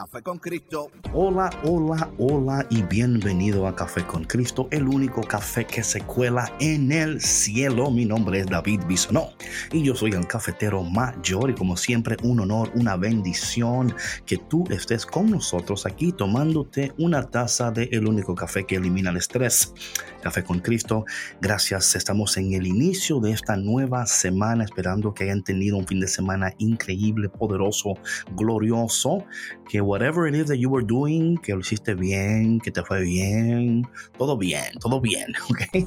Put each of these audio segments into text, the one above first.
Café con Cristo. Hola, hola, hola y bienvenido a Café con Cristo, el único café que se cuela en el cielo. Mi nombre es David Bisonó y yo soy el cafetero mayor y como siempre un honor, una bendición que tú estés con nosotros aquí tomándote una taza de el único café que elimina el estrés. Café con Cristo, gracias. Estamos en el inicio de esta nueva semana esperando que hayan tenido un fin de semana increíble, poderoso, glorioso, que whatever it is that you were doing, que lo hiciste bien, que te fue bien, todo bien, todo bien, ¿ok?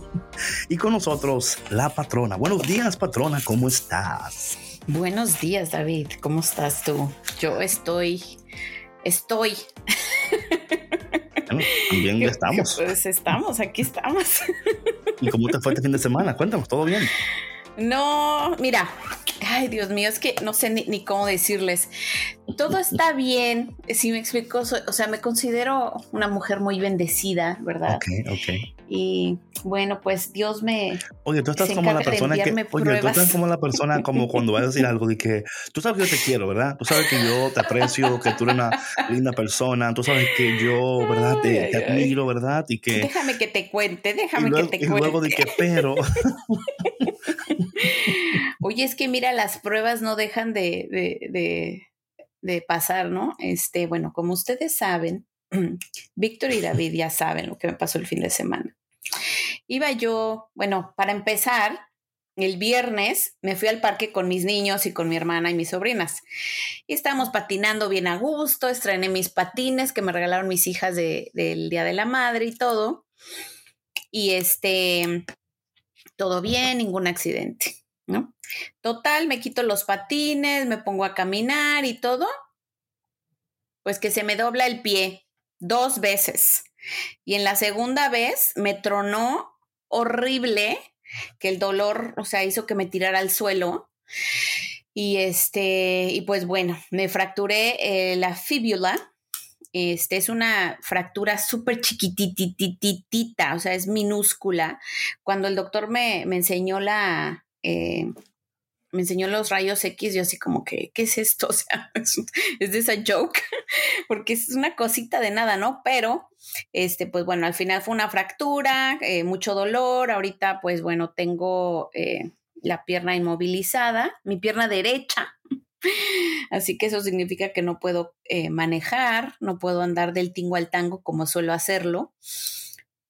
Y con nosotros la patrona. Buenos días, patrona, ¿cómo estás? Buenos días, David, ¿cómo estás tú? Yo estoy, estoy. Bueno, también estamos. Pues estamos, aquí estamos. ¿Y cómo te fue este fin de semana? Cuéntanos, ¿todo bien? No, mira, ay Dios mío, es que no sé ni, cómo decirles. Todo está bien, si me explico, o sea, me considero una mujer muy bendecida, ¿verdad? Ok, ok. Y bueno, pues Dios me... Oye, tú estás como la persona que... Oye, tú estás como la persona como cuando vas a decir algo de que tú sabes que yo te quiero, ¿verdad? Tú sabes que yo te aprecio, que tú eres una linda persona, tú sabes que yo, ¿verdad? Te, admiro, ¿verdad? Y que... Déjame que te cuente, déjame que te cuente. Y luego de que pero... Oye, es que mira, las pruebas no dejan de, de, pasar, ¿no? Este, bueno, como ustedes saben, Víctor y David ya saben lo que me pasó el fin de semana. Iba yo, bueno, para empezar, el viernes me fui al parque con mis niños y con mi hermana y mis sobrinas. Y estábamos patinando bien a gusto, estrené mis patines que me regalaron mis hijas del Día de la Madre y todo. Y este, todo bien, ningún accidente, ¿no? Total, me quito los patines, me pongo a caminar y todo, pues que se me dobla el pie dos veces. Y en la segunda vez me tronó horrible, que el dolor, o sea, hizo que me tirara al suelo. Y este, y pues bueno, me fracturé eh, la fíbula, este es una fractura súper chiquitititita, o sea, es minúscula. Cuando el doctor me, enseñó la, eh, me enseñó los rayos X, yo así como que, ¿qué es esto? O sea, es, de esa joke, porque es una cosita de nada, ¿no? Pero, este, pues bueno, al final fue una fractura, eh, mucho dolor. Ahorita, pues bueno, tengo eh, la pierna inmovilizada, mi pierna derecha Así que eso significa que no puedo manejar, no puedo andar del tingo al tango como suelo hacerlo.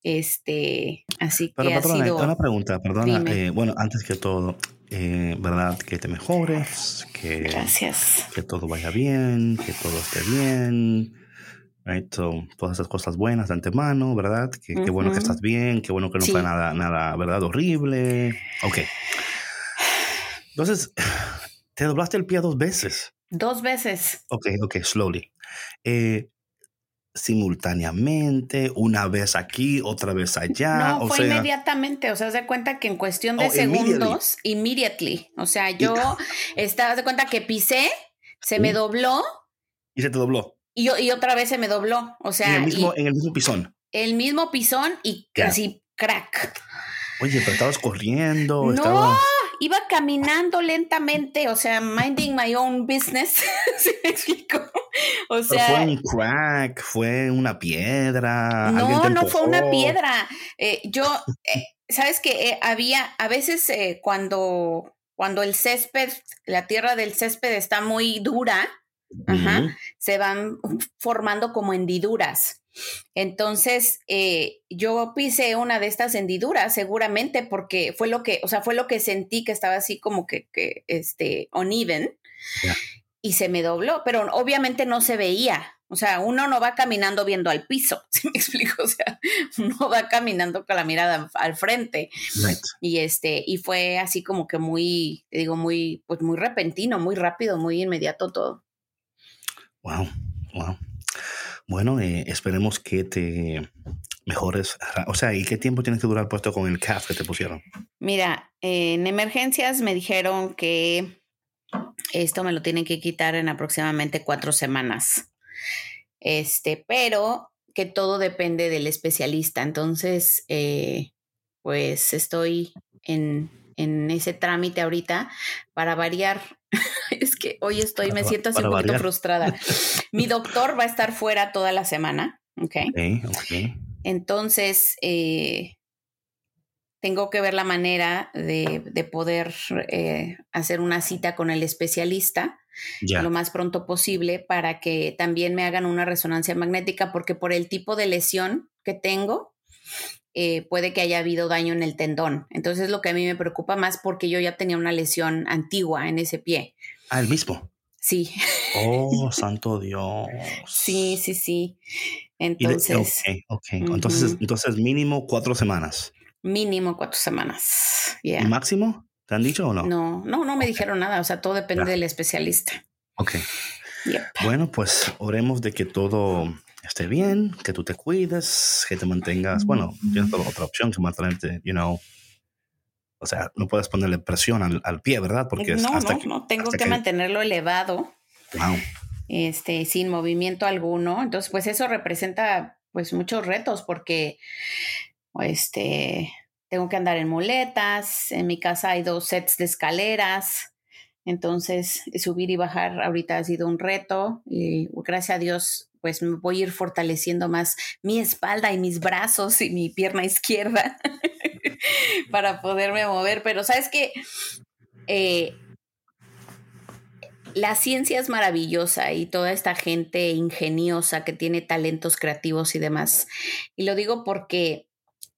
Este, así Pero, que patrona, ha sido... una pregunta, perdona. Eh, bueno, antes que todo, eh, ¿verdad? Que te mejores, que, Gracias. que todo vaya bien, que todo esté bien. todas esas cosas buenas de antemano, ¿verdad? Que, Qué bueno que estás bien, qué bueno que no fue nada, nada, ¿verdad? Horrible. Ok. Entonces, te doblaste el pie dos veces. Dos veces. Ok, ok, slowly. Eh, simultáneamente, una vez aquí, otra vez allá. No, fue inmediatamente, o sea, se cuenta que en cuestión de oh, segundos, immediately. O sea, yo estaba de cuenta que pisé, se me dobló. Y se te dobló. Y, y otra vez se me dobló. O sea. En el mismo, en el mismo pisón. El mismo pisón y casi crack. Oye, pero estabas corriendo. No, iba caminando lentamente, o sea, minding my own business. ¿Se me explico? O sea. fue un crack, fue una piedra. No, no fue una piedra. Eh, yo, eh, sabes que eh, había, a veces cuando, cuando el césped, la tierra del césped está muy dura, se van formando como hendiduras. Entonces, eh, yo pisé una de estas hendiduras seguramente porque fue lo que, o sea, fue lo que sentí que estaba así como que, que este, uneven. y se me dobló, pero obviamente no se veía. O sea, uno no va caminando viendo al piso, ¿sí me explico? O sea, uno va caminando con la mirada al frente. Y este, y fue así como que muy, digo, muy, pues muy repentino, muy rápido, muy inmediato todo. Wow, wow. Bueno, eh, esperemos que te mejores. O sea, ¿y qué tiempo tienes que durar puesto con el CAF que te pusieron? Mira, en emergencias me dijeron que esto me lo tienen que quitar en aproximadamente cuatro semanas. Este, pero que todo depende del especialista. Entonces, eh, pues estoy en, en, ese trámite ahorita para variar. es que hoy estoy, me siento así un poquito frustrada. Mi doctor va a estar fuera toda la semana. Ok. okay, Entonces, eh, tengo que ver la manera de, poder eh, hacer una cita con el especialista lo más pronto posible para que también me hagan una resonancia magnética, porque por el tipo de lesión que tengo, eh, puede que haya habido daño en el tendón. Entonces, lo que a mí me preocupa más porque yo ya tenía una lesión antigua en ese pie. Ah, el mismo. Sí. Oh, santo Dios. Sí, sí, sí. Entonces. ok, entonces, entonces, mínimo cuatro semanas. Mínimo cuatro semanas. ¿Y máximo? ¿Te han dicho o no? No, no, no me dijeron nada. O sea, todo depende del especialista. Ok. Bueno, pues oremos de que todo esté bien, que tú te cuides, que te mantengas. Bueno, tienes otra opción que mantenerte, you know. O sea, no puedes ponerle presión al, pie, ¿verdad? Porque no, hasta no, que, no, tengo que, mantenerlo elevado. Wow. Este, sin movimiento alguno. Entonces, pues eso representa pues muchos retos porque este, tengo que andar en muletas, en mi casa hay dos sets de escaleras, entonces subir y bajar ahorita ha sido un reto y gracias a Dios pues me voy a ir fortaleciendo más mi espalda y mis brazos y mi pierna izquierda para poderme mover, pero sabes que eh, la ciencia es maravillosa y toda esta gente ingeniosa que tiene talentos creativos y demás. Y lo digo porque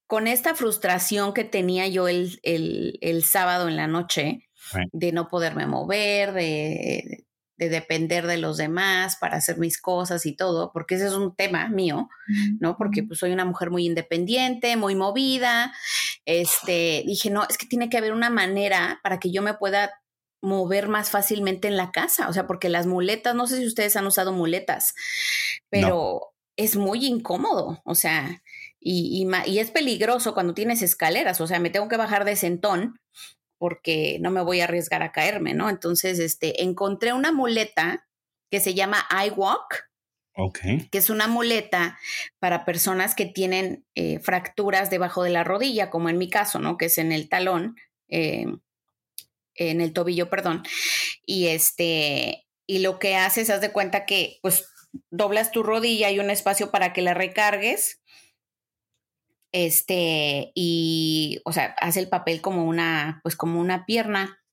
con esta frustración que tenía yo el, el, sábado en la noche, de no poderme mover, de, de, depender de los demás para hacer mis cosas y todo, porque ese es un tema mío, ¿no? Porque pues soy una mujer muy independiente, muy movida. Este, dije, no, es que tiene que haber una manera para que yo me pueda mover más fácilmente en la casa, o sea, porque las muletas, no sé si ustedes han usado muletas, pero es muy incómodo, o sea, y, y, es peligroso cuando tienes escaleras, o sea, me tengo que bajar de sentón porque no me voy a arriesgar a caerme, ¿no? Entonces, este, encontré una muleta que se llama iWalk. Okay. Que es una muleta para personas que tienen eh, fracturas debajo de la rodilla, como en mi caso, ¿no? Que es en el talón, eh, en el tobillo, perdón. Y este, y lo que haces, haz de cuenta que, pues, doblas tu rodilla, hay un espacio para que la recargues este, y, o sea, hace el papel como una, pues como una pierna,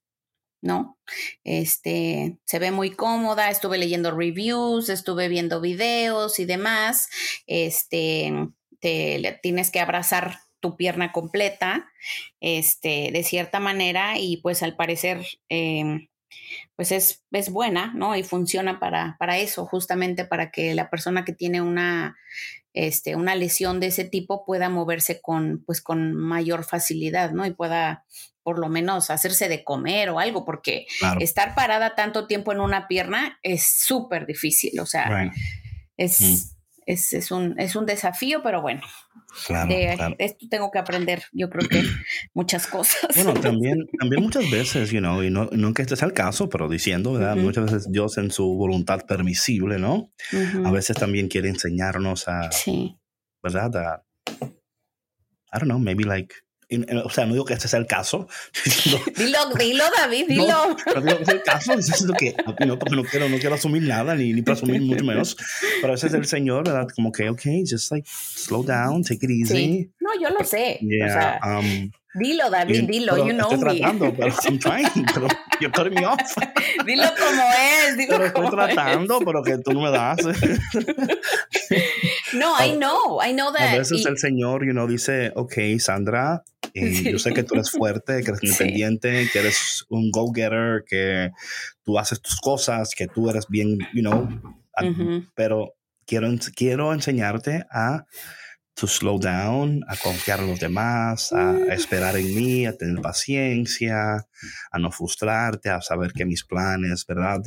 ¿no? Este, se ve muy cómoda, estuve leyendo reviews, estuve viendo videos y demás, este, te tienes que abrazar tu pierna completa, este, de cierta manera, y pues al parecer, em, pues es, es, buena, ¿no? Y funciona para, para eso, justamente para que la persona que tiene una este, una lesión de ese tipo pueda moverse con, pues, con mayor facilidad, ¿no? Y pueda por lo menos hacerse de comer o algo, porque estar parada tanto tiempo en una pierna es súper difícil, o sea, es, mm es, un, es un desafío, pero bueno. Esto tengo que aprender, yo creo que muchas cosas. Bueno, también, también muchas veces, you know, y no, que este sea el caso, pero diciendo, ¿verdad? Muchas veces Dios en su voluntad permisible, ¿no? A veces también quiere enseñarnos a, sí. ¿verdad? A, I don't know, maybe like o sea, no digo que este sea el caso. dilo, dilo, David, dilo. No, digo que es el caso, diciendo que no, porque no quiero, no quiero asumir nada, ni, ni presumir mucho menos. Pero ese es el Señor, ¿verdad? Como que, ok, just like, slow down, take it easy. No, yo lo sé. Yeah, o sea, um, Dilo, David, dilo, you know estoy tratando, pero I'm trying, pero you're cutting me off. Dilo como es, dilo pero como estoy tratando, pero que tú no me das. no, I know, I know that. A veces el Señor, you know, dice, ok, Sandra, Y yo sé que tú eres fuerte, que eres independiente, que eres un go-getter, que tú haces tus cosas, que tú eres bien, you know, pero quiero, quiero enseñarte a to slow down, a confiar en los demás, a, mm. esperar en mí, a tener paciencia, a no frustrarte, a saber que mis planes, ¿verdad?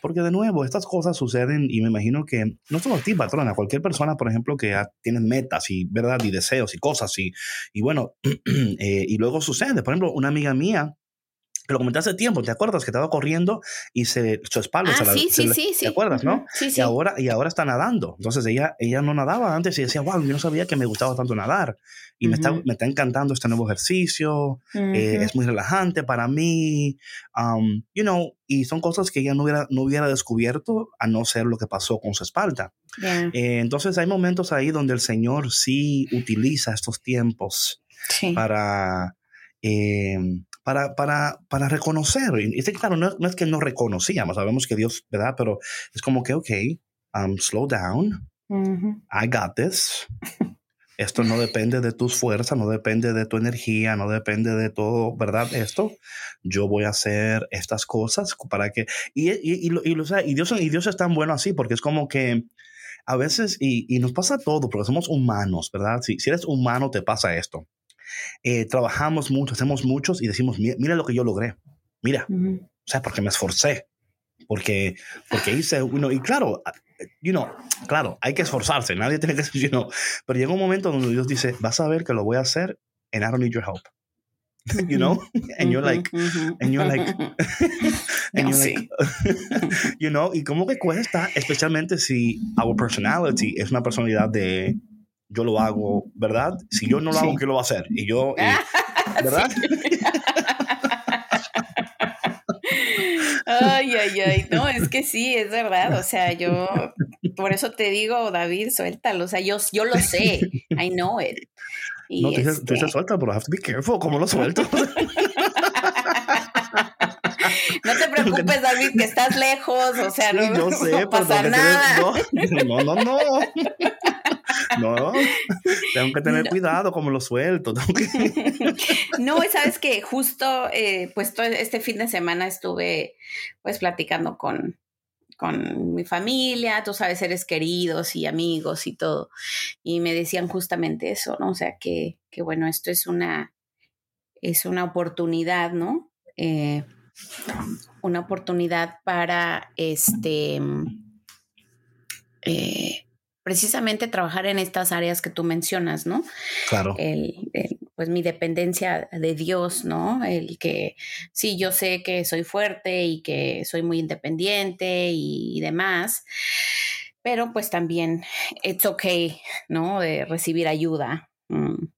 porque de nuevo, estas cosas suceden y me imagino que no solo a ti, patrona, cualquier persona, por ejemplo, que tiene metas y, ¿verdad? Y deseos y cosas y, y bueno, eh, y luego sucede. Por ejemplo, una amiga mía, lo comenté hace tiempo, ¿te acuerdas? Que estaba corriendo y se, su espalda ah, se sí, sí, sí, ¿Te acuerdas, no? Sí, sí. Y ahora, y ahora está nadando. Entonces ella, ella no nadaba antes y decía, wow, yo no sabía que me gustaba tanto nadar. Y me, está, me está encantando este nuevo ejercicio. Eh, es muy relajante para mí. Um, you know, y son cosas que ella no hubiera, no hubiera descubierto a no ser lo que pasó con su espalda. Eh, entonces hay momentos ahí donde el Señor sí utiliza estos tiempos para... Eh, para, para, para reconocer. Y, claro, no, es que no reconocíamos, sabemos que Dios, ¿verdad? Pero es como que, ok, um, slow down, I got this. Esto no depende de tus fuerzas, no depende de tu energía, no depende de todo, ¿verdad? Esto, yo voy a hacer estas cosas para que... Y, y, y, y, y Dios, y Dios es tan bueno así porque es como que a veces, y, y nos pasa todo, porque somos humanos, ¿verdad? Si, si eres humano, te pasa esto. Eh, trabajamos mucho, hacemos muchos y decimos, mira, lo que yo logré, mira, o sea, porque me esforcé, porque, porque hice uno, y claro, you know, claro, hay que esforzarse, nadie tiene que, you know, pero llega un momento donde Dios dice, vas a ver que lo voy a hacer and I don't need your help. you know and you're like and you're like and you're like you know y cómo que cuesta especialmente si our personality es una personalidad de yo lo hago, ¿verdad? Si yo no lo hago, ¿quién lo va a hacer? Y yo, ¿verdad? Ay, ay, ay, no, es que sí, es verdad, o sea, yo, por eso te digo, David, suéltalo, o sea, yo, yo lo sé, I know it. Y no, tú dices, este... suelta, pero have to be careful, ¿cómo lo suelto? No te preocupes, David, que estás lejos, o sea, no, yo sé, no pasa nada. no, no, no. No, tengo que tener cuidado como lo suelto. no, sabes que justo, eh, pues todo este fin de semana estuve pues platicando con, con mi familia, tú sabes, seres queridos y amigos y todo. Y me decían justamente eso, ¿no? O sea, que, que bueno, esto es una, es una oportunidad, ¿no? Eh, una oportunidad para este eh, precisamente trabajar en estas áreas que tú mencionas, ¿no? Claro. El, pues mi dependencia de Dios, ¿no? El que sí, yo sé que soy fuerte y que soy muy independiente y, demás, pero pues también it's okay, ¿no? De recibir ayuda. Mm,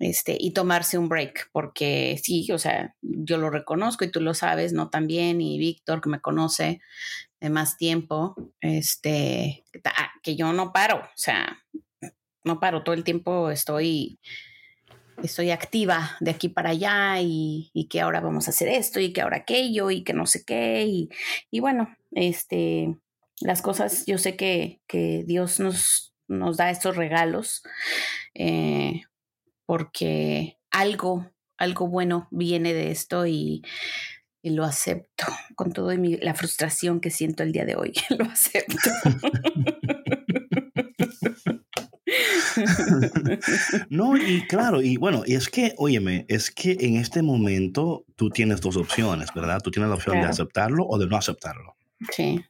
este, y tomarse un break, porque sí, o sea, yo lo reconozco y tú lo sabes, ¿no? También, y Víctor, que me conoce, de más tiempo, este, que yo no paro, o sea, no paro, todo el tiempo estoy, estoy activa de aquí para allá y, que ahora vamos a hacer esto y que ahora aquello y que no sé qué y, bueno, este, las cosas, yo sé que, que Dios nos, nos da estos regalos eh, porque algo, algo bueno viene de esto y y lo acepto con toda la frustración que siento el día de hoy. lo acepto. no, y claro, y bueno, y es que, óyeme, es que en este momento tú tienes dos opciones, ¿verdad? Tú tienes la opción de aceptarlo o de no aceptarlo. Sí.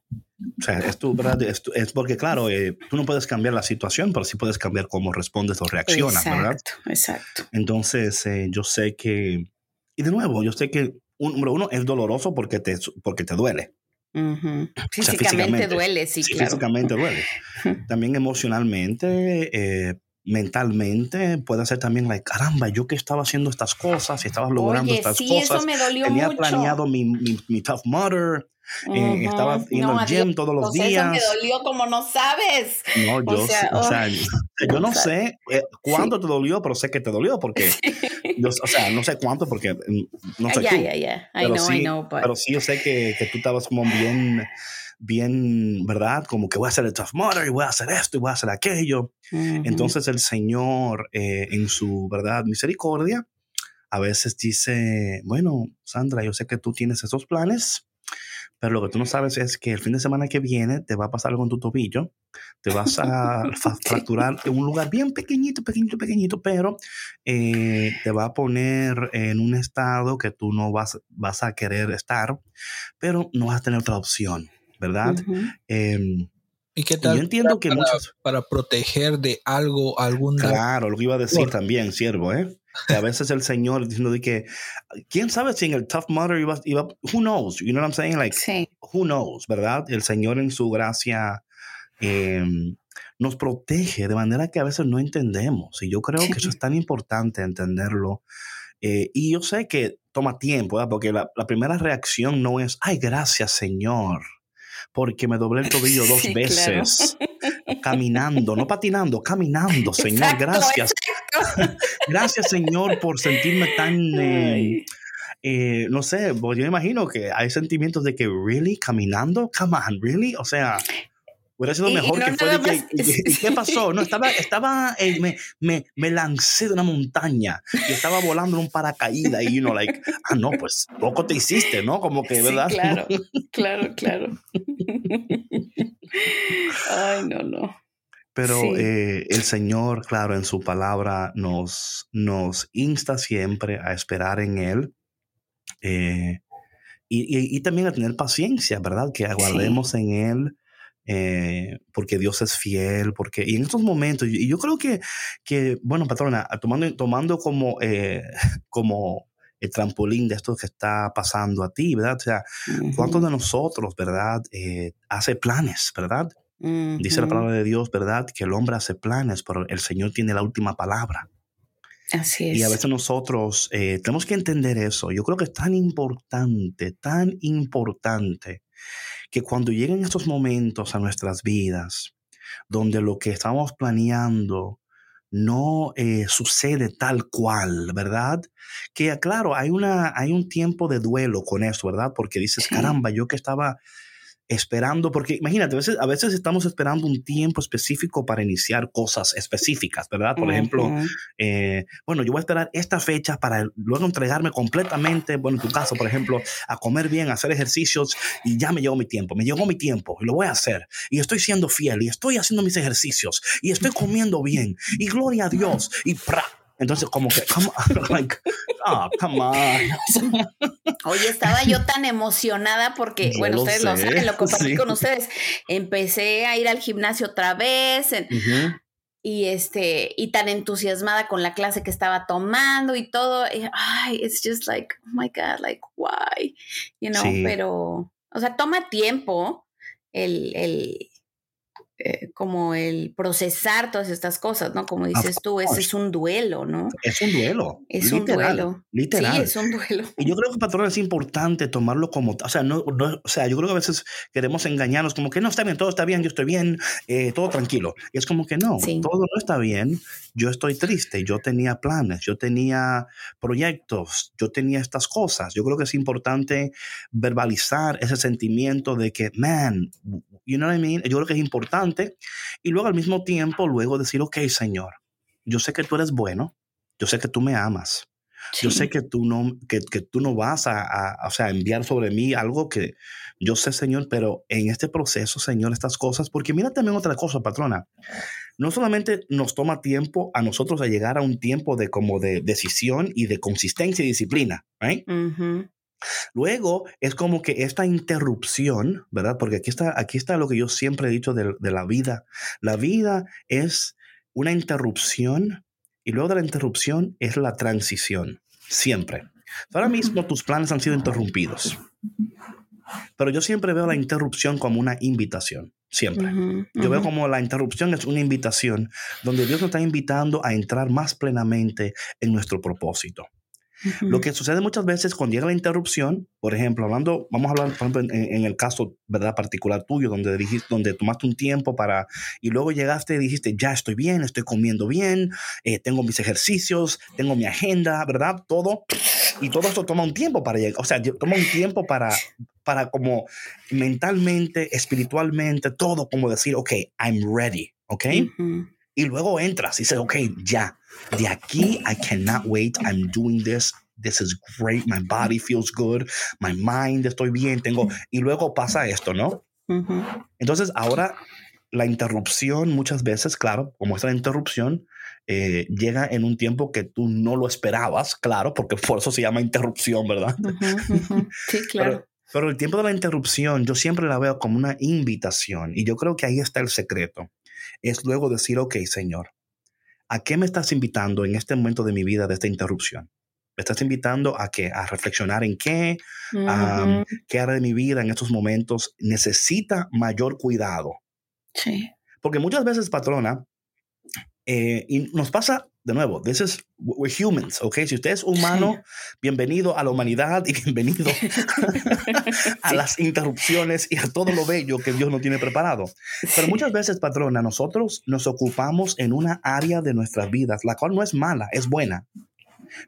O sea, es, tu, ¿verdad? Es, porque, claro, eh, tú no puedes cambiar la situación, pero sí puedes cambiar cómo respondes o reaccionas, ¿verdad? Exacto, exacto. Entonces, eh, yo sé que, y de nuevo, yo sé que número uno, es doloroso porque te, porque te duele. Físicamente, duele, sí, sí Físicamente duele. También emocionalmente, eh, mentalmente, puede ser también, like, caramba, yo que estaba haciendo estas cosas y estaba logrando estas sí, cosas. Eso me dolió tenía mucho. planeado mi, mi, mi Tough Mudder, eh, estaba yendo al gym todos los días. Eso me dolió como no sabes. No, yo, o sea, o sea yo no sé eh, cuándo te dolió, pero sé que te dolió porque, yo, o sea, no sé cuánto porque mm, no sé ya, ya. I Pero know, sí, I know, but... pero sí yo sé que, que tú estabas como bien bien, ¿verdad? Como que voy a hacer el tough mother y voy a hacer esto y voy a hacer aquello. Entonces el Señor, eh, en su, ¿verdad? Misericordia, a veces dice, bueno, Sandra, yo sé que tú tienes esos planes, pero lo que tú no sabes es que el fin de semana que viene te va a pasar algo con tu tobillo, te vas a fracturar en un lugar bien pequeñito, pequeñito, pequeñito, pero eh, te va a poner en un estado que tú no vas, vas a querer estar, pero no vas a tener otra opción, ¿verdad? Em, ¿Y qué tal? yo entiendo que para, para proteger de algo, algún... Claro, lo que iba a decir también, siervo, ¿eh? A veces el Señor diciendo de que, quién sabe si en el Tough Mudder iba, iba, who knows, you know what I'm saying? Like, who knows, ¿verdad? El Señor en su gracia em, nos protege de manera que a veces no entendemos. Y yo creo que eso es tan importante entenderlo. Eh, y yo sé que toma tiempo, ¿verdad? Porque la, la, primera reacción no es, ay, gracias, Señor porque me doblé el tobillo dos veces. Caminando, no patinando, caminando, Señor, gracias. gracias, Señor, por sentirme tan... Eh, eh, no sé, yo me imagino que hay sentimientos de que, ¿really? ¿Caminando? Come on, ¿really? O sea, Hubiera sido mejor que fue ¿Qué pasó? No, estaba, estaba eh, me, me, me, lancé de una montaña y estaba volando en un paracaídas y, uno, like, ah, no, pues poco te hiciste, ¿no? Como que, ¿verdad? claro, claro, claro. Ay, no, no. Pero eh, el Señor, claro, en su palabra nos, nos insta siempre a esperar en Él. Eh, y, y, también a tener paciencia, ¿verdad? Que aguardemos en Él eh, porque Dios es fiel, porque, y en estos momentos, y yo creo que, que bueno, patrona, tomando, tomando como, como el trampolín de esto que está pasando a ti, ¿verdad? O sea, ¿cuántos de nosotros, verdad, hace planes, ¿verdad? Dice la palabra de Dios, ¿verdad? Que el hombre hace planes, pero el Señor tiene la última palabra. Así es. Y a veces nosotros tenemos que entender eso. Yo creo que es tan importante, tan importante que cuando lleguen estos momentos a nuestras vidas, donde lo que estamos planeando no eh, sucede tal cual, ¿verdad? Que claro, hay, una, hay un tiempo de duelo con eso, ¿verdad? Porque dices, caramba, yo que estaba esperando, porque imagínate, a veces, a veces estamos esperando un tiempo específico para iniciar cosas específicas, ¿verdad? Por ejemplo, eh, bueno, yo voy a esperar esta fecha para luego entregarme completamente, bueno, en tu caso, por ejemplo, a comer bien, a hacer ejercicios y ya me llegó mi tiempo, me llegó mi tiempo y lo voy a hacer y estoy siendo fiel y estoy haciendo mis ejercicios y estoy comiendo bien y gloria a Dios y ¡pra! Entonces, como que, come on, like, oh, come on. Oye, estaba yo tan emocionada porque, bueno, ustedes lo saben, lo compartí con ustedes. Empecé a ir al gimnasio otra vez y este, y tan entusiasmada con la clase que estaba tomando y todo. ay, it's just like, oh my God, like, why? You know, pero, o sea, toma tiempo el, el eh, como el procesar todas estas cosas, ¿no? Como dices tú, ese es un duelo, ¿no? Es un duelo. Es un duelo. Literal. Sí, es un duelo. Y yo creo que, patrón, es importante tomarlo como, o sea, no, o sea, yo creo que a veces queremos engañarnos como que no, está bien, todo está bien, yo estoy bien, eh, todo tranquilo. Y es como que no, todo no está bien, yo estoy triste, yo tenía planes, yo tenía proyectos, yo tenía estas cosas. Yo creo que es importante verbalizar ese sentimiento de que, man, you know what I mean? Yo creo que es importante. Y luego al mismo tiempo, luego decir, ok, Señor, yo sé que tú eres bueno, yo sé que tú me amas. Yo sé que tú no, que, que tú no vas a, a, o sea, enviar sobre mí algo que yo sé, Señor, pero en este proceso, Señor, estas cosas, porque mira también otra cosa, patrona. No solamente nos toma tiempo a nosotros a llegar a un tiempo de como de decisión y de consistencia y disciplina, right? Luego es como que esta interrupción, ¿verdad? Porque aquí está, aquí está lo que yo siempre he dicho de, la vida. La vida es una interrupción y luego de la interrupción es la transición, siempre. Ahora mismo tus planes han sido interrumpidos, pero yo siempre veo la interrupción como una invitación, siempre. Yo veo como la interrupción es una invitación donde Dios nos está invitando a entrar más plenamente en nuestro propósito. Lo que sucede muchas veces cuando llega la interrupción, por ejemplo, hablando, vamos a hablar por ejemplo, en, el caso verdad particular tuyo, donde dijiste, donde tomaste un tiempo para y luego llegaste y dijiste ya estoy bien, estoy comiendo bien, eh, tengo mis ejercicios, tengo mi agenda, verdad, todo y todo esto toma un tiempo para llegar, o sea, toma un tiempo para para como mentalmente, espiritualmente, todo como decir, ok, I'm ready, ok. Y luego entras y dices, ok, ya, de aquí, I cannot wait, I'm doing this, this is great, my body feels good, my mind, estoy bien, tengo, y luego pasa esto, ¿no? Entonces, ahora la interrupción muchas veces, claro, como esta interrupción, eh, llega en un tiempo que tú no lo esperabas, claro, porque por eso se llama interrupción, ¿verdad? Sí, claro. pero, el tiempo de la interrupción yo siempre la veo como una invitación y yo creo que ahí está el secreto. Es luego decir, ok, Señor, ¿a qué me estás invitando en este momento de mi vida, de esta interrupción? ¿Me estás invitando a qué? A reflexionar en qué, qué área de mi vida en estos momentos necesita mayor cuidado. Sí. Porque muchas veces, patrona, eh, y nos pasa de nuevo, this is, we're humans, ¿ok? Si usted es humano, bienvenido a la humanidad y bienvenido a las interrupciones y a todo lo bello que Dios nos tiene preparado. Pero muchas veces, patrona, nosotros nos ocupamos en una área de nuestras vidas, la cual no es mala, es buena.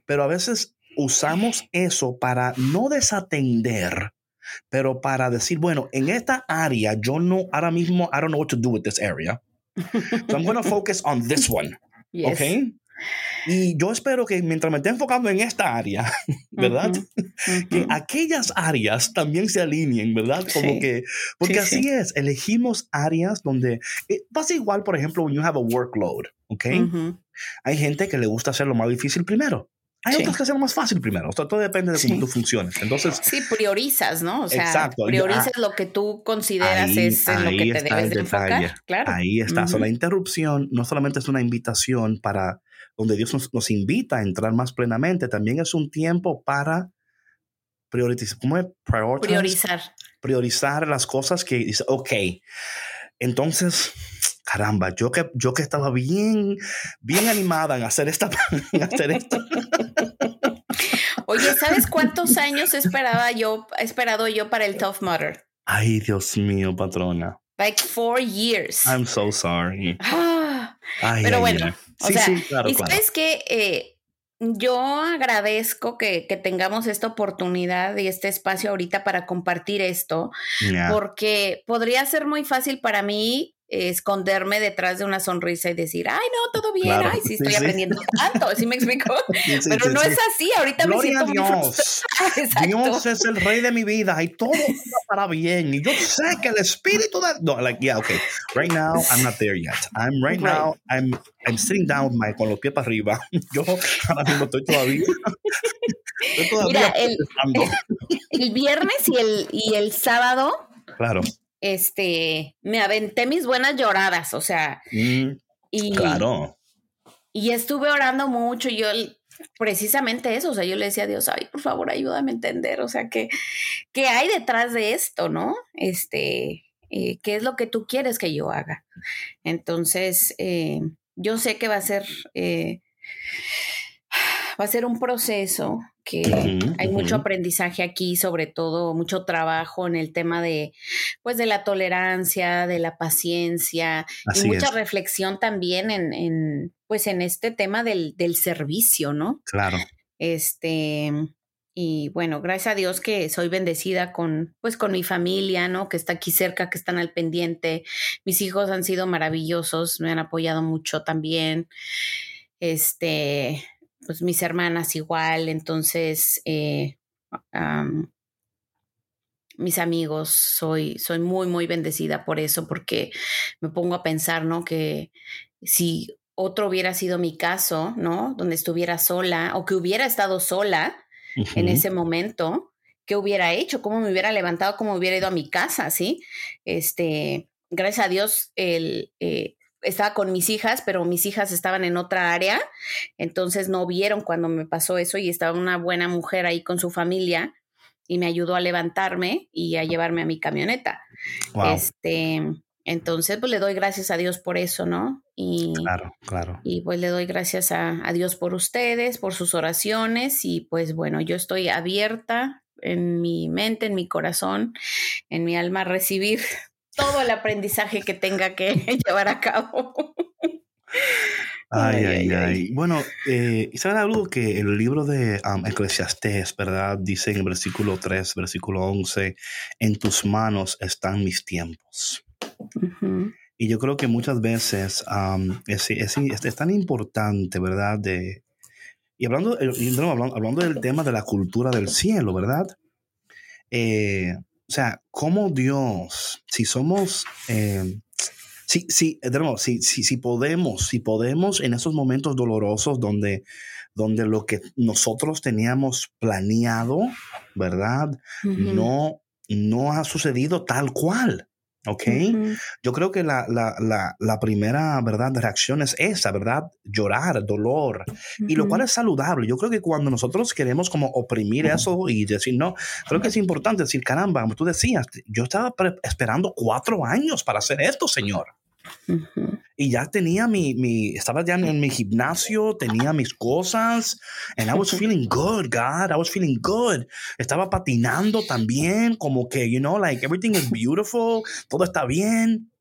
Pero a veces usamos eso para no desatender, pero para decir, bueno, en esta área yo no, ahora mismo, I don't know what to do with this area. So I'm going to focus on this one. Okay. Y yo espero que mientras me esté enfocando en esta área, ¿verdad? que aquellas áreas también se alineen, ¿verdad? Como que, porque así es, elegimos áreas donde eh, pasa igual, por ejemplo, when you have a workload, ¿ok? Hay gente que le gusta hacer lo más difícil primero. Hay otros que hacen lo más fácil primero. O sea, todo depende de cómo tú funciones. Entonces, sí, priorizas, ¿no? O sea, exacto. priorizas lo que tú consideras es en lo que te debes de enfocar. Claro. Ahí está. o sea, la interrupción no solamente es una invitación para donde Dios nos, invita a entrar más plenamente, también es un tiempo para priorizar. ¿Cómo es? Priorizar. Priorizar las cosas que dice, ok, entonces, caramba, yo que, yo que estaba bien, bien animada en hacer esta, en hacer esto. Oye, ¿sabes cuántos años esperaba yo, esperado yo para el Tough Mudder? Ay, Dios mío, patrona. Like four years. I'm so sorry. Ah, pero bueno, o sea, y sabes que eh, yo agradezco que, tengamos esta oportunidad y este espacio ahorita para compartir esto, porque podría ser muy fácil para mí esconderme detrás de una sonrisa y decir, ay, no, todo bien, ay, sí estoy aprendiendo tanto, ¿sí me explico? Pero no es así, ahorita me siento Dios. Dios es el rey de mi vida y todo para bien. Y yo sé que el espíritu de... No, like, yeah, okay. Right now, I'm not there yet. I'm right, now, I'm, I'm sitting down my, con los pies para arriba. Yo ahora mismo estoy todavía... Estoy todavía el, el, viernes y el, y el sábado... Claro este, me aventé mis buenas lloradas, o sea, mm, y, claro. Y estuve orando mucho, y yo precisamente eso, o sea, yo le decía a Dios, ay, por favor, ayúdame a entender, o sea, ¿qué, qué hay detrás de esto, no? Este, eh, ¿qué es lo que tú quieres que yo haga? Entonces, eh, yo sé que va a ser, eh, va a ser un proceso que hay mucho aprendizaje aquí, sobre todo mucho trabajo en el tema de, pues, de la tolerancia, de la paciencia y mucha reflexión también en, en, pues, en este tema del, del servicio, ¿no? Claro. Este, y bueno, gracias a Dios que soy bendecida con, pues, con mi familia, ¿no? Que está aquí cerca, que están al pendiente. Mis hijos han sido maravillosos, me han apoyado mucho también. Este, pues mis hermanas igual, entonces eh, mis amigos, soy, soy muy, muy bendecida por eso, porque me pongo a pensar, ¿no? Que si otro hubiera sido mi caso, ¿no? Donde estuviera sola o que hubiera estado sola en ese momento, ¿qué hubiera hecho? ¿Cómo me hubiera levantado? ¿Cómo hubiera ido a mi casa? ¿Sí? Este, gracias a Dios, el, eh, estaba con mis hijas, pero mis hijas estaban en otra área, entonces no vieron cuando me pasó eso y estaba una buena mujer ahí con su familia y me ayudó a levantarme y a llevarme a mi camioneta. Este, entonces, pues le doy gracias a Dios por eso, ¿no? Y, claro, claro. Y pues le doy gracias a, a, Dios por ustedes, por sus oraciones y pues bueno, yo estoy abierta en mi mente, en mi corazón, en mi alma a recibir todo el aprendizaje que tenga que llevar a cabo. Ay, ay, ay. Bueno, eh, ¿sabes algo que el libro de um, Eclesiastés, ¿verdad? Dice en el versículo 3, versículo 11, en tus manos están mis tiempos. Y yo creo que muchas veces es, es, tan importante, ¿verdad? De, y hablando, eh, hablando, del tema de la cultura del cielo, ¿verdad? Eh, o sea, cómo Dios, si somos, eh, si, si, si, si, podemos, si podemos en esos momentos dolorosos donde, donde lo que nosotros teníamos planeado, ¿verdad? no, no ha sucedido tal cual. ¿Ok? Yo creo que la, la, la, la, primera, ¿verdad?, reacción es esa, ¿verdad? Llorar, dolor. Y lo cual es saludable. Yo creo que cuando nosotros queremos como oprimir eso y decir, no, creo que es importante decir, caramba, como tú decías, yo estaba esperando cuatro años para hacer esto, Señor. Y ya tenía mi, mi, estaba ya en mi gimnasio, tenía mis cosas, and I was feeling good, God, I was feeling good. Estaba patinando también, como que, you know, like everything is beautiful, todo está bien.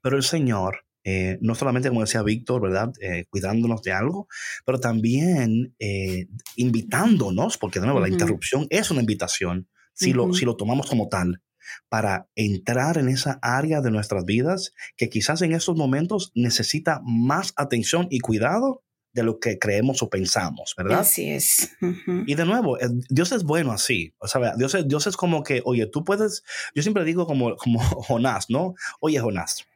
Pero el Señor, eh, no solamente, como decía Víctor, ¿verdad? Eh, cuidándonos de algo, pero también eh, invitándonos, porque de nuevo, la interrupción es una invitación, si, lo, si lo tomamos como tal para entrar en esa área de nuestras vidas que quizás en estos momentos necesita más atención y cuidado de lo que creemos o pensamos, ¿verdad? Así es. Y de nuevo, eh, Dios es bueno así. O sea, Dios es, Dios es como que, oye, tú puedes, yo siempre digo como, como Jonás, ¿no? Oye, Jonás,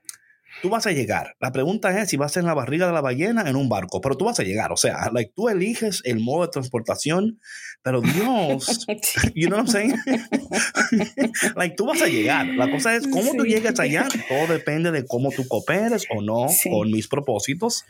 tú vas a llegar. La pregunta es si vas en la barriga de la ballena en un barco, pero tú vas a llegar. O sea, like, tú eliges el modo de transportación, pero Dios, you know what I'm saying? like, tú vas a llegar. La cosa es cómo tú llegas allá. Todo depende de cómo tú cooperes o no con mis propósitos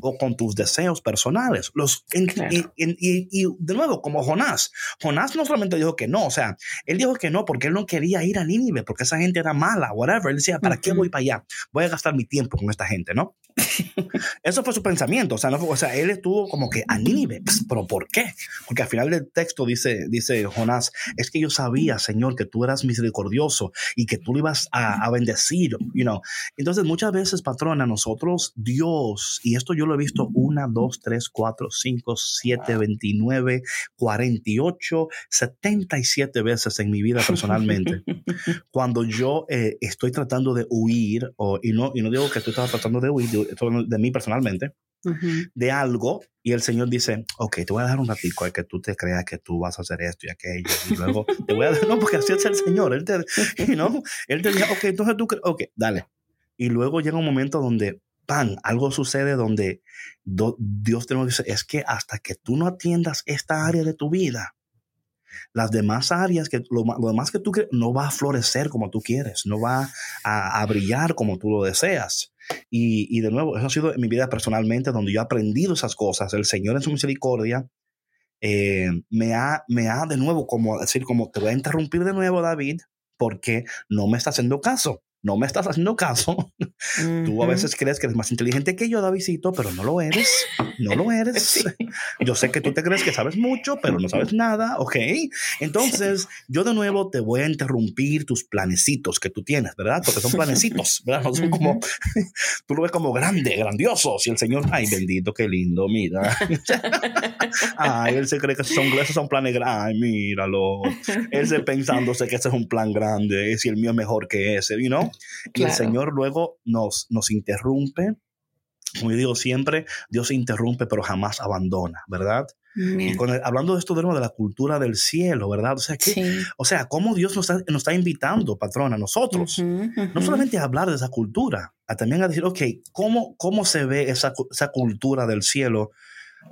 o con tus deseos personales. Los, y, de nuevo, como Jonás. Jonás no solamente dijo que no, o sea, él dijo que no porque él no quería ir a Nínive, porque esa gente era mala, whatever. Él decía, ¿para qué voy para allá? Voy a gastar mi tiempo con esta gente, ¿no? Eso fue su pensamiento. O sea, no o sea, él estuvo como que a Nínive. ¿Pero por qué? Porque al final del texto dice, dice Jonás, es que yo sabía, Señor, que tú eras misericordioso y que tú lo ibas a, bendecir, you know. Entonces, muchas veces, patrona, nosotros, Dios, y esto yo lo he visto una, dos, tres, cuatro, cinco, siete, veintinueve, cuarenta y ocho, setenta y siete veces en mi vida personalmente, cuando yo eh, estoy tratando de huir, o, y, no, y no digo que tú estabas tratando de huir, de, de mí personalmente, de algo y el Señor dice, ok, te voy a dar un ratico a que tú te creas que tú vas a hacer esto y aquello y luego te voy a dar, no, porque así es el Señor, Él te, you Él te dice, ok, entonces tú, ok, dale. Y luego llega un momento donde, pan, algo sucede donde Dios te dice, es que hasta que tú no atiendas esta área de tu vida, las demás áreas, que lo, demás que tú quieres, no va a florecer como tú quieres, no va a, a brillar como tú lo deseas. Y, y, de nuevo, eso ha sido en mi vida personalmente, donde yo he aprendido esas cosas. El Señor en su misericordia eh, me, ha, me ha de nuevo, como decir, como te voy a interrumpir de nuevo, David, porque no me está haciendo caso no me estás haciendo caso. Tú a veces crees que eres más inteligente que yo, Davidito, pero no lo eres. No lo eres. Yo sé que tú te crees que sabes mucho, pero no sabes nada, ¿ok? Entonces, yo de nuevo te voy a interrumpir tus planecitos que tú tienes, ¿verdad? Porque son planecitos, ¿verdad? No son como, tú lo ves como grande, grandiosos. Y el Señor, ay, bendito, qué lindo, mira. ay, él se cree que son, esos son planes grandes. Ay, míralo. Él se pensándose que ese es un plan grande, si el mío es mejor que ese, you know? Y el Señor luego nos, nos interrumpe. Como yo digo siempre, Dios interrumpe, pero jamás abandona, ¿verdad? Y hablando de esto de, de la cultura del cielo, ¿verdad? O sea, que, o sea cómo Dios nos está, nos está invitando, patrón, a nosotros, no solamente a hablar de esa cultura, a también a decir, ok, ¿cómo, cómo se ve esa, esa cultura del cielo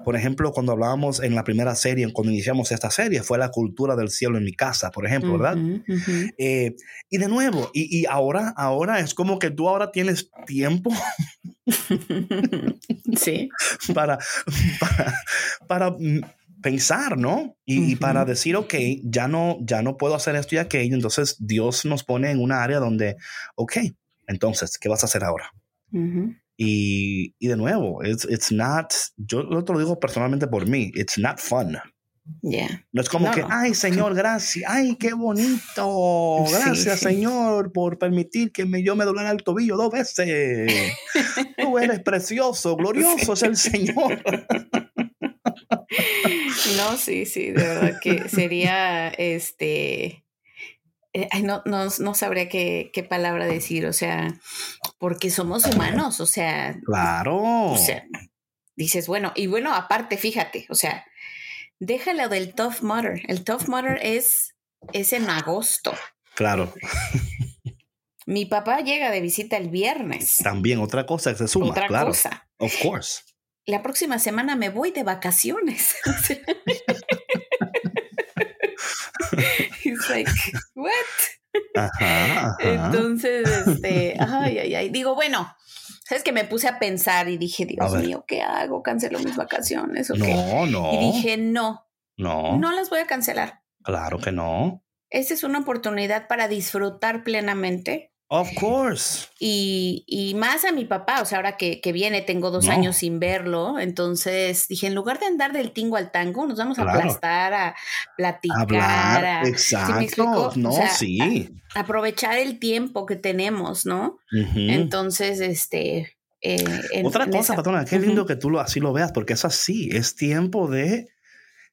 por ejemplo, cuando hablábamos en la primera serie, cuando iniciamos esta serie, fue la cultura del cielo en mi casa, por ejemplo, ¿verdad? Eh, y de nuevo, y, ahora, ahora es como que tú ahora tienes tiempo. sí. Para, para, pensar, ¿no? Y, para decir, ok, ya no, ya no puedo hacer esto y aquello. Entonces Dios nos pone en una área donde, ok, Entonces, ¿qué vas a hacer ahora? Y, y, de nuevo, it's, it's not, yo, te lo digo personalmente por mí, it's not fun. No es como que, ay, Señor, gracias, ay, qué bonito, gracias, Señor, por permitir que me, yo me doblara el tobillo dos veces. Tú eres precioso, glorioso es el Señor. no, sí, sí, de verdad que sería, este, eh, no, no, no, sabría qué, qué, palabra decir, o sea, porque somos humanos, o sea. Claro. O sea, dices, bueno, y bueno, aparte, fíjate, o sea, Déjalo del Tough Mudder. El Tough Mudder es, es en agosto. Claro. Mi papá llega de visita el viernes. También otra cosa que se suma. Otra claro. cosa. Of course. La próxima semana me voy de vacaciones. He's like, what? Ajá, Entonces, este, ay, ay, ay. Digo, bueno, ¿Sabes que me puse a pensar y dije, Dios mío, ¿qué hago? ¿Cancelo mis vacaciones o no, qué? No, Y dije, no. No. No las voy a cancelar. Claro que no. Esta es una oportunidad para disfrutar plenamente Of course. Y, y, más a mi papá, o sea, ahora que, que viene, tengo dos años sin verlo, entonces dije, en lugar de andar del tingo al tango, nos vamos a aplastar, a platicar, Hablar, a, exacto, no, sí. aprovechar el tiempo que tenemos, ¿no? Entonces, este... Eh, Otra cosa, patrona, qué lindo que tú lo, así lo veas, porque es así, es tiempo de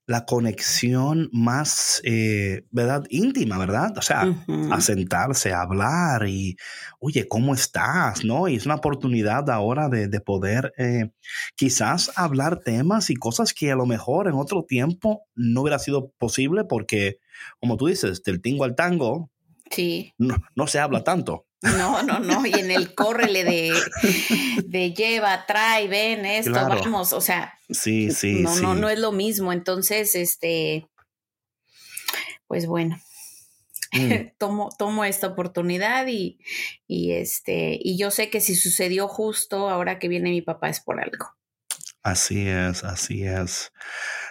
la conexión más, eh, ¿verdad? Íntima, ¿verdad? O sea, a sentarse, a hablar y, oye, ¿cómo estás? ¿No? Y es una oportunidad ahora de, de poder eh, quizás hablar temas y cosas que a lo mejor en otro tiempo no hubiera sido posible porque, como tú dices, del tingo al tango, sí. no, no se habla tanto. No, no, no. Y en el córrele de, de lleva, trae, ven, esto, vamos. O sea, sí, sí, no, no, no es lo mismo. Entonces, este, pues bueno. Mm. tomo, tomo esta oportunidad y, y este, y yo sé que si sucedió justo ahora que viene mi papá es por algo. Así es, así es.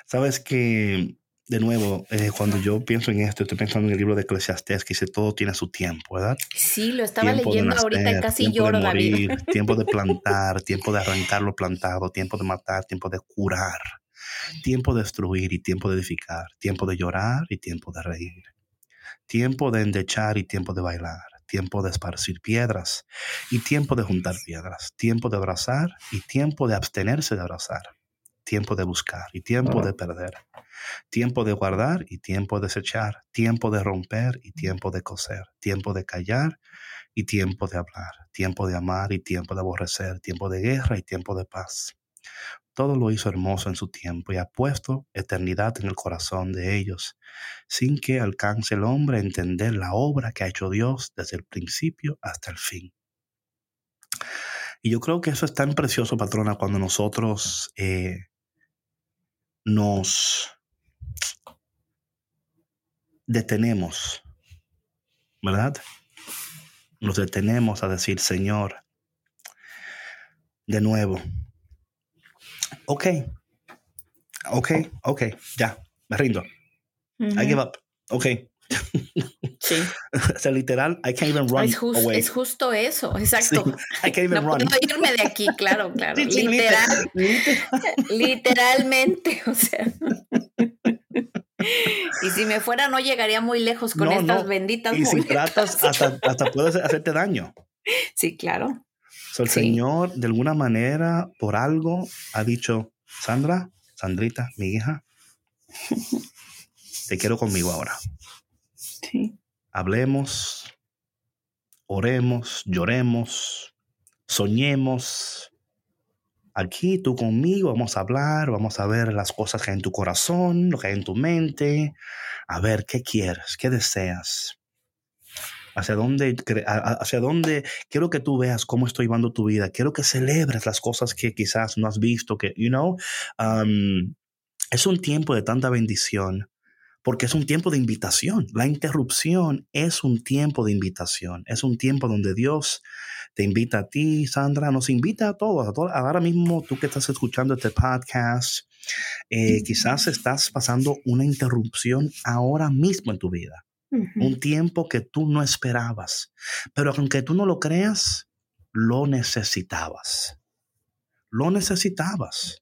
Sabes que de nuevo, eh, cuando yo pienso en esto, estoy pensando en el libro de Eclesiastés que dice todo tiene su tiempo, ¿verdad? Sí, lo estaba leyendo ahorita y casi tiempo lloro, de morir, David. Tiempo de plantar, tiempo de arrancar lo plantado, tiempo de matar, tiempo de curar, tiempo de destruir y tiempo de edificar, tiempo de llorar y tiempo de reír, tiempo de endechar y tiempo de bailar, tiempo de esparcir piedras y tiempo de juntar piedras, tiempo de abrazar y tiempo de abstenerse de abrazar, tiempo de buscar y tiempo de perder tiempo de guardar y tiempo de desechar, tiempo de romper y tiempo de coser, tiempo de callar y tiempo de hablar, tiempo de amar y tiempo de aborrecer, tiempo de guerra y tiempo de paz. Todo lo hizo hermoso en su tiempo y ha puesto eternidad en el corazón de ellos, sin que alcance el hombre a entender la obra que ha hecho Dios desde el principio hasta el fin. Y yo creo que eso es tan precioso, patrona, cuando nosotros eh, nos detenemos, ¿verdad? Nos detenemos a decir, Señor, de nuevo, ok, ok, ok, ya, me rindo. I give up, ok. Sí. o sea, literal, I can't even run es, just, away. es justo eso, exacto. Sí, I can't even no run. puedo irme de aquí, claro, claro. Sí, sí, Literal, literal. literalmente, o sea. Y si me fuera, no llegaría muy lejos con No, estas no. benditas Y si tratas, hasta, hasta puedes hacerte daño. Sí, claro. So, el Sí. Señor, de alguna manera, por algo, ha dicho, Sandra, Sandrita, mi hija, te quiero conmigo ahora. Sí. Hablemos, oremos, lloremos, soñemos. Aquí tú conmigo vamos a hablar, vamos a ver las cosas que hay en tu corazón, lo que hay en tu mente, a ver qué quieres, qué deseas. Hacia dónde, hacia dónde quiero que tú veas cómo estoy llevando tu vida. Quiero que celebres las cosas que quizás no has visto, que, you know, um, es un tiempo de tanta bendición porque es un tiempo de invitación. La interrupción es un tiempo de invitación. Es un tiempo donde Dios te invita a ti, Sandra, nos invita a todos. A todos. Ahora mismo tú que estás escuchando este podcast, eh, quizás estás pasando una interrupción ahora mismo en tu vida. un tiempo que tú no esperabas, pero aunque tú no lo creas, lo necesitabas. Lo necesitabas.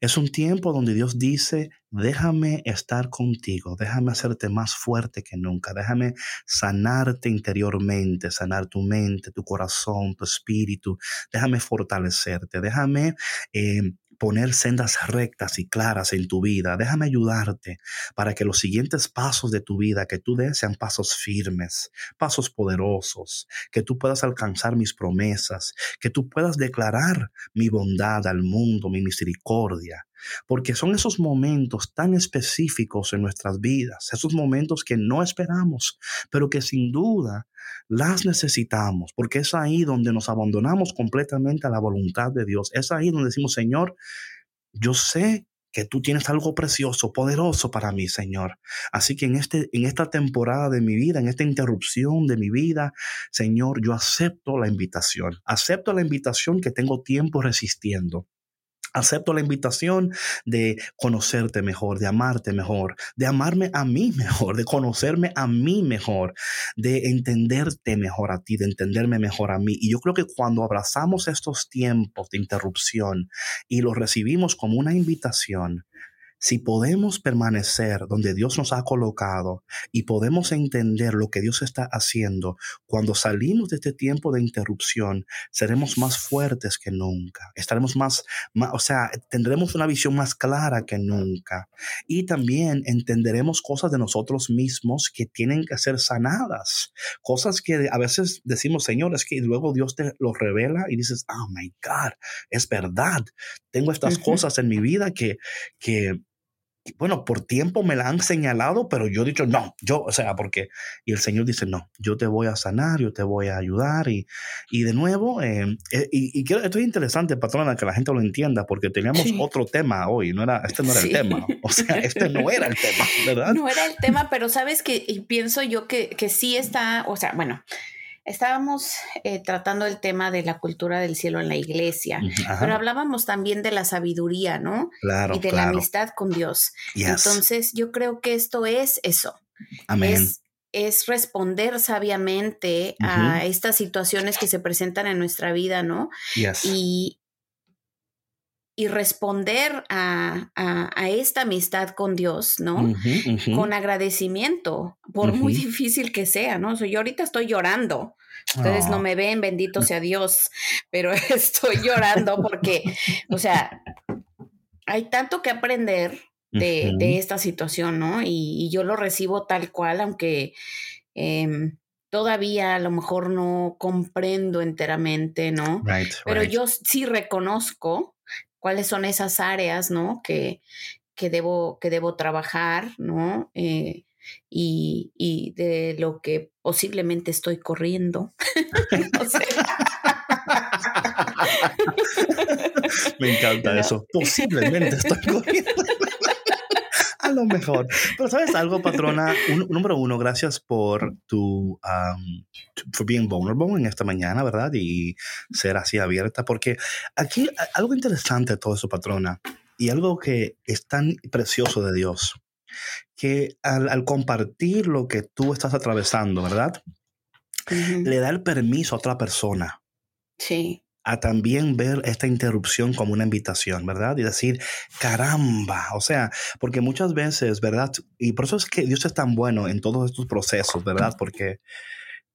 Es un tiempo donde Dios dice, déjame estar contigo, déjame hacerte más fuerte que nunca, déjame sanarte interiormente, sanar tu mente, tu corazón, tu espíritu, déjame fortalecerte, déjame eh, poner sendas rectas y claras en tu vida. Déjame ayudarte para que los siguientes pasos de tu vida que tú des sean pasos firmes, pasos poderosos, que tú puedas alcanzar mis promesas, que tú puedas declarar mi bondad al mundo, mi misericordia. Porque son esos momentos tan específicos en nuestras vidas, esos momentos que no esperamos, pero que sin duda las necesitamos, porque es ahí donde nos abandonamos completamente a la voluntad de Dios. Es ahí donde decimos, Señor, yo sé que tú tienes algo precioso, poderoso para mí, Señor. Así que en, este, en esta temporada de mi vida, en esta interrupción de mi vida, Señor, yo acepto la invitación. Acepto la invitación que tengo tiempo resistiendo. Acepto la invitación de conocerte mejor, de amarte mejor, de amarme a mí mejor, de conocerme a mí mejor, de entenderte mejor a ti, de entenderme mejor a mí. Y yo creo que cuando abrazamos estos tiempos de interrupción y los recibimos como una invitación, si podemos permanecer donde Dios nos ha colocado y podemos entender lo que Dios está haciendo, cuando salimos de este tiempo de interrupción, seremos más fuertes que nunca. Estaremos más, o sea, tendremos una visión más clara que nunca. Y también entenderemos cosas de nosotros mismos que tienen que ser sanadas. Cosas que a veces decimos, Señor, es que luego Dios te lo revela y dices, oh my God, es verdad. Tengo estas cosas en mi vida que, que bueno, por tiempo me la han señalado, pero yo he dicho, no, yo, o sea, porque, y el Señor dice, no, yo te voy a sanar, yo te voy a ayudar, y, y de nuevo, eh, eh, y, y esto es interesante, patrona, que la gente lo entienda, porque teníamos otro tema hoy, no era, este no era el tema, o sea, este no era el tema, ¿verdad? No era el tema, pero sabes que pienso yo que, que sí está, o sea, bueno, Estábamos eh, tratando el tema de la cultura del cielo en la iglesia, pero hablábamos también de la sabiduría, ¿no? Claro. Y de la amistad con Dios. Entonces, yo creo que esto es eso. Amén. Es, responder sabiamente a estas situaciones que se presentan en nuestra vida, ¿no? Y, y responder a, esta amistad con Dios, ¿no? Con agradecimiento, por muy difícil que sea, ¿no? yo ahorita estoy llorando. Ustedes no me ven, bendito sea Dios, pero estoy llorando porque, o sea, hay tanto que aprender de, esta situación, ¿no? Y, yo lo recibo tal cual, aunque em, todavía a lo mejor no comprendo enteramente, ¿no? Pero yo sí reconozco cuáles son esas áreas, ¿no? Que, que, debo, que debo trabajar, ¿no? Eh, y, y, de lo que posiblemente estoy corriendo. Me encanta eso. Posiblemente estoy corriendo. a lo mejor. Pero sabes algo, patrona. número uno, gracias por tu, um, for being vulnerable en esta mañana, ¿verdad? Y ser así abierta, porque aquí algo interesante de todo eso, patrona, y algo que es tan precioso de Dios, que al, compartir lo que tú estás atravesando, ¿verdad? Le da el permiso a otra persona. Sí a también ver esta interrupción como una invitación, ¿verdad? Y decir, caramba, o sea, porque muchas veces, ¿verdad? Y por eso es que Dios es tan bueno en todos estos procesos, ¿verdad? Porque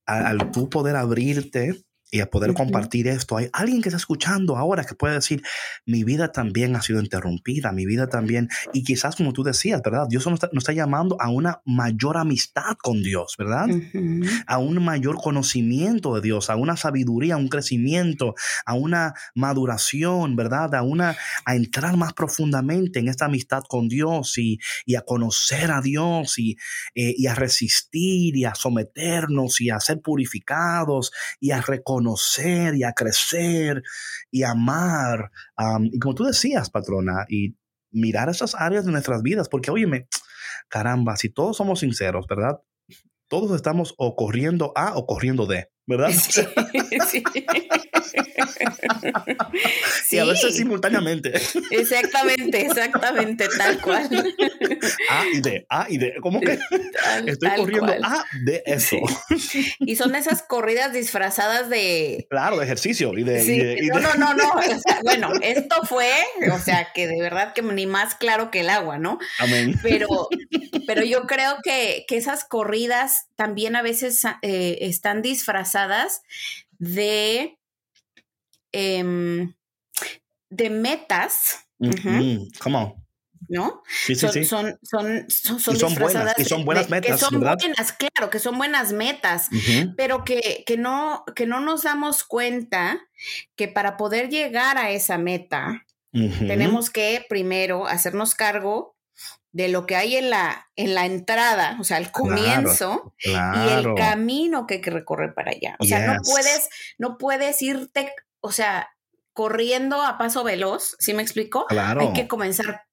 al, al tú poder abrirte y a poder compartir esto. Hay alguien que está escuchando ahora que puede decir, mi vida también ha sido interrumpida, mi vida también, y quizás como tú decías, ¿verdad? Dios nos está, llamando a una mayor amistad con Dios, ¿verdad? A un mayor conocimiento de Dios, a una sabiduría, a un crecimiento, a una maduración, ¿verdad? A una, a entrar más profundamente en esta amistad con Dios y, a conocer a Dios y, eh, y a resistir y a someternos y a ser purificados y a reconocer conocer y a crecer y amar. y como tú decías, patrona, y mirar esas áreas de nuestras vidas, porque óyeme, caramba, si todos somos sinceros, ¿verdad? Todos estamos o corriendo a o corriendo de. ¿Verdad? Sí, sí. Y a veces simultáneamente. Exactamente, exactamente, tal cual. A y D, A y D. ¿Cómo que Tal- estoy tal corriendo cual. A de eso? Y son esas corridas disfrazadas de. Claro, de ejercicio y de. y Sí, de- y no, de- no, no, no. o sea, bueno, esto fue, o sea, que de verdad que ni más claro que el agua, ¿no? Amén. Pero, pero yo creo que, que esas corridas también a veces eh, están disfrazadas de, em, de metas. Mm. ¿no? Sí, sí, son, sí. son, son, son, son Y son buenas, y son buenas de- metas, que son ¿verdad? buenas, claro, que son buenas metas, pero que, que, no, que no nos damos cuenta que para poder llegar a esa meta, tenemos que primero hacernos cargo de lo que hay en la, en la entrada, o sea, el comienzo y el camino que hay que recorrer para allá. O sea, no puedes, no puedes irte, o sea, corriendo a paso veloz, ¿sí me explico? Claro. Hay que comenzar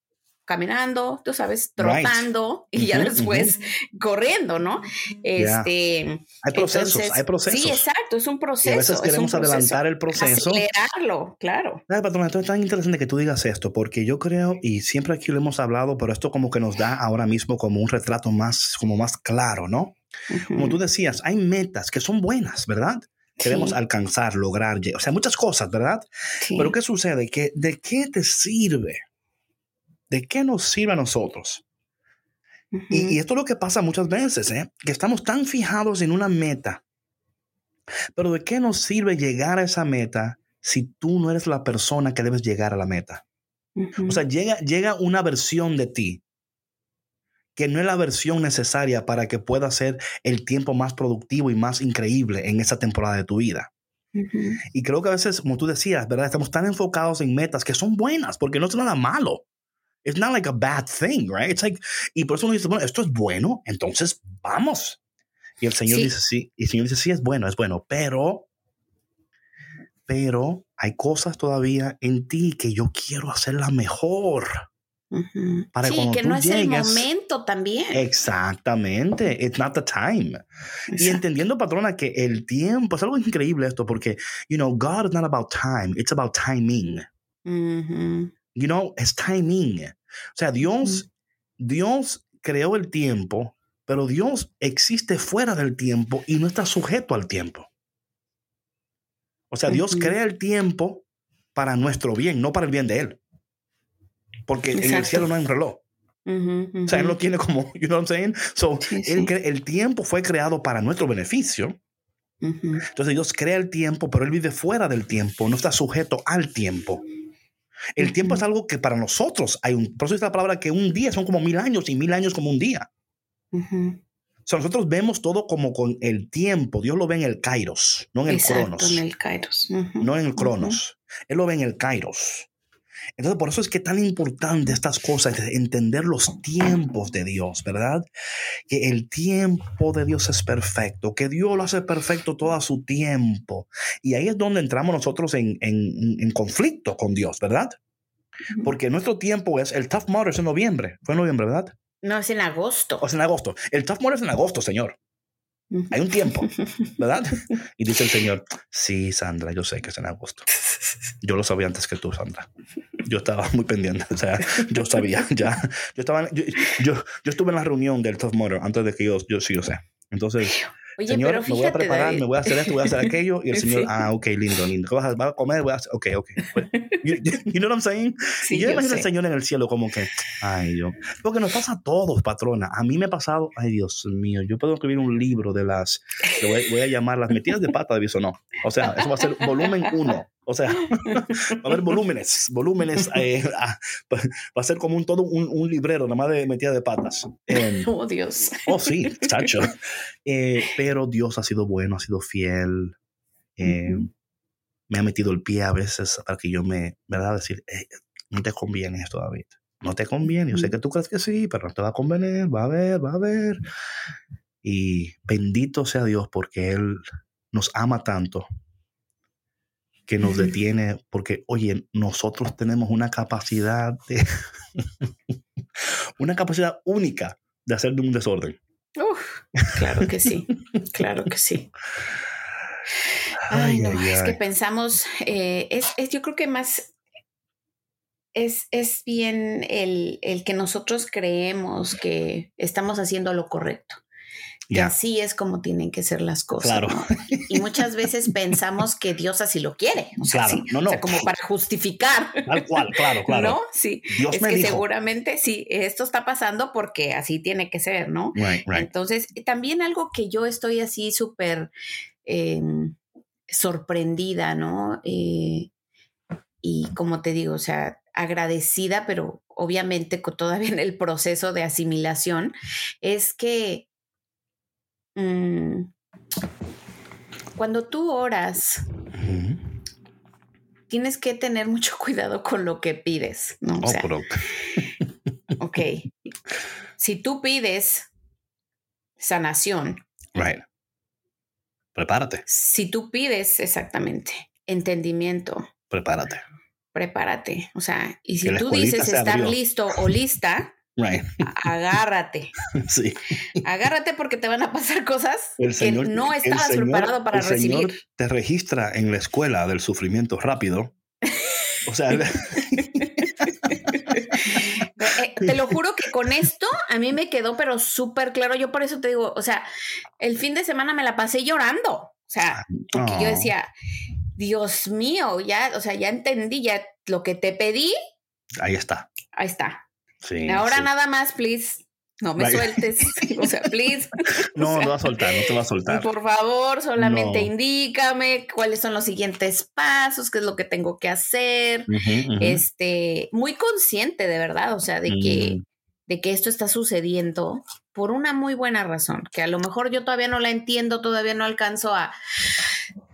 caminando, tú sabes, Right. trotando y ya después corriendo, ¿no? Este, Hay procesos, entonces, hay procesos. Sí, exacto, es un y proceso. a veces queremos proceso. adelantar el proceso. Acelerarlo, claro. Ay, esto es tan interesante que tú digas esto, porque yo creo, y siempre aquí lo hemos hablado, pero esto como que nos da ahora mismo como un retrato más, como más claro, ¿no? Como tú decías, hay metas que son buenas, ¿verdad? Queremos Sí. alcanzar, lograr, o sea, muchas cosas, ¿verdad? Sí. Pero ¿qué sucede? Que ¿De qué te sirve? ¿De qué nos sirve a nosotros? Y, y esto es lo que pasa muchas veces, ¿eh? que estamos tan fijados en una meta. Pero ¿de qué nos sirve llegar a esa meta si tú no eres la persona que debes llegar a la meta? O sea, llega, llega una versión de ti que no es la versión necesaria para que pueda ser el tiempo más productivo y más increíble en esa temporada de tu vida. Y creo que a veces, como tú decías, ¿verdad? Estamos tan enfocados en metas que son buenas porque no es nada malo. It's not like a bad thing, right? It's like, y por eso uno dice, bueno, esto es bueno, entonces vamos. Y el Señor Sí. dice, sí, y el Señor dice, sí, es bueno, es bueno, pero, pero hay cosas todavía en ti que yo quiero hacerla mejor. Para sí, que no es el momento también. Exactamente, it's not the time. Y entendiendo, patrona, que el tiempo es algo increíble esto, porque, you know, God is not about time, it's about timing. You know, es timing. O sea, Dios, Dios creó el tiempo, pero Dios existe fuera del tiempo y no está sujeto al tiempo. O sea, Dios crea el tiempo para nuestro bien, no para el bien de Él. Porque en el cielo no hay un reloj. O sea, Él lo tiene como, you know what I'm saying? So, Sí, sí. el tiempo fue creado para nuestro beneficio. Entonces Dios crea el tiempo, pero Él vive fuera del tiempo, no está sujeto al tiempo. El tiempo es algo que para nosotros hay un, por eso es la palabra que un día son como mil años y mil años como un día. O sea, nosotros vemos todo como con el tiempo. Dios lo ve en el kairos, no en el Exacto, cronos. en el Kairos. No en el cronos. Él lo ve en el kairos. Entonces, por eso es que tan importante estas cosas, de entender los tiempos de Dios, ¿verdad? Que el tiempo de Dios es perfecto, que Dios lo hace perfecto todo a su tiempo. Y ahí es donde entramos nosotros en, en- en conflicto con Dios, ¿verdad? Porque nuestro tiempo es, el Tough Mudder es en noviembre, fue en noviembre, ¿verdad? No, es en agosto. O es en agosto. El Tough Mudder es en agosto, Señor. Hay un tiempo, ¿verdad? Y dice el Señor, sí, Sandra, yo sé que es en agosto. Yo lo sabía antes que tú, Sandra. Yo estaba muy pendiente, o sea, yo sabía, ya. Yo, estaba, yo, yo, yo estuve en la reunión del Tough Mudder antes de que yo, yo sí, yo sé. Entonces, Oye, Señor, pero me voy a preparar, David. me voy a hacer esto, voy a hacer aquello. Y el Señor, Sí. ah, ok, lindo, lindo. ¿Qué vas a, vas a comer? Voy a hacer, ok, ok. You, you know what I'm saying? Sí, y yo, yo imagino al. Señor en el cielo como que, ay Dios. Porque nos pasa a todos, patrona. A mí me ha pasado, ay Dios mío, yo puedo escribir un libro de las, le voy, voy a llamar las metidas de pata de Bisonó. O sea, eso va a ser volumen uno. O sea, va a haber volúmenes, volúmenes. eh, ah, va a ser como un todo un, un librero, nada más de metidas de patas. Em, Oh, Dios. Oh, sí, chacho. Eh, pero Dios ha sido bueno, ha sido fiel. Ujú. Me ha metido el pie a veces para que yo me, ¿verdad? Decir, "Eh, no te conviene esto, David. No te conviene. Yo sé que tú crees que sí, pero no te va a convenir. Va a ver, va a ver. Y bendito sea Dios porque Él nos ama tanto que nos detiene porque, oye, nosotros tenemos una capacidad de, una capacidad única de hacer de un desorden. Uf, claro que sí, claro que sí. Ay, no, es que pensamos, eh, es, es, yo creo que más es, es bien el, el, que nosotros creemos que estamos haciendo lo correcto. Y así es como tienen que ser las cosas. Claro. Y muchas veces pensamos que Dios así lo quiere. O sea, claro, no, no. O sea, como para justificar. Tal cual, claro, claro. ¿No? Sí. Dios es que seguramente sí, esto está pasando porque así tiene que ser, ¿no? Right, right. Entonces, también algo que yo estoy así súper eh, sorprendida, ¿no? Eh, y como te digo, o sea, agradecida, pero obviamente todavía en el proceso de asimilación, es que Mm. cuando tú oras, tienes que tener mucho cuidado con lo que pides, ¿no? O oh, ok. Si tú pides sanación. Right. Prepárate. Si tú pides exactamente entendimiento. Prepárate. Prepárate. O sea, y si tú dices estar listo o lista, Agárrate. Sí. Agárrate porque te van a pasar cosas que no estabas preparado para recibir. te registra en la escuela del sufrimiento rápido. O sea, eh, te lo juro que con esto a mí me quedó pero súper claro. Yo por eso te digo, o sea, el fin de semana me la pasé llorando. O sea, porque yo decía, Dios mío, ya, o sea, ya entendí, ya lo que te pedí. Ahí está. Ahí está. Ahora nada más, please. No me sueltes. o sea, please. No, no te va a soltar, no te va a soltar. Por favor, solamente indícame cuáles son los siguientes pasos, qué es lo que tengo que hacer. Este, muy consciente de verdad, o sea, de que, mm. de que esto está sucediendo por una muy buena razón, que a lo mejor yo todavía no la entiendo, todavía no alcanzo a,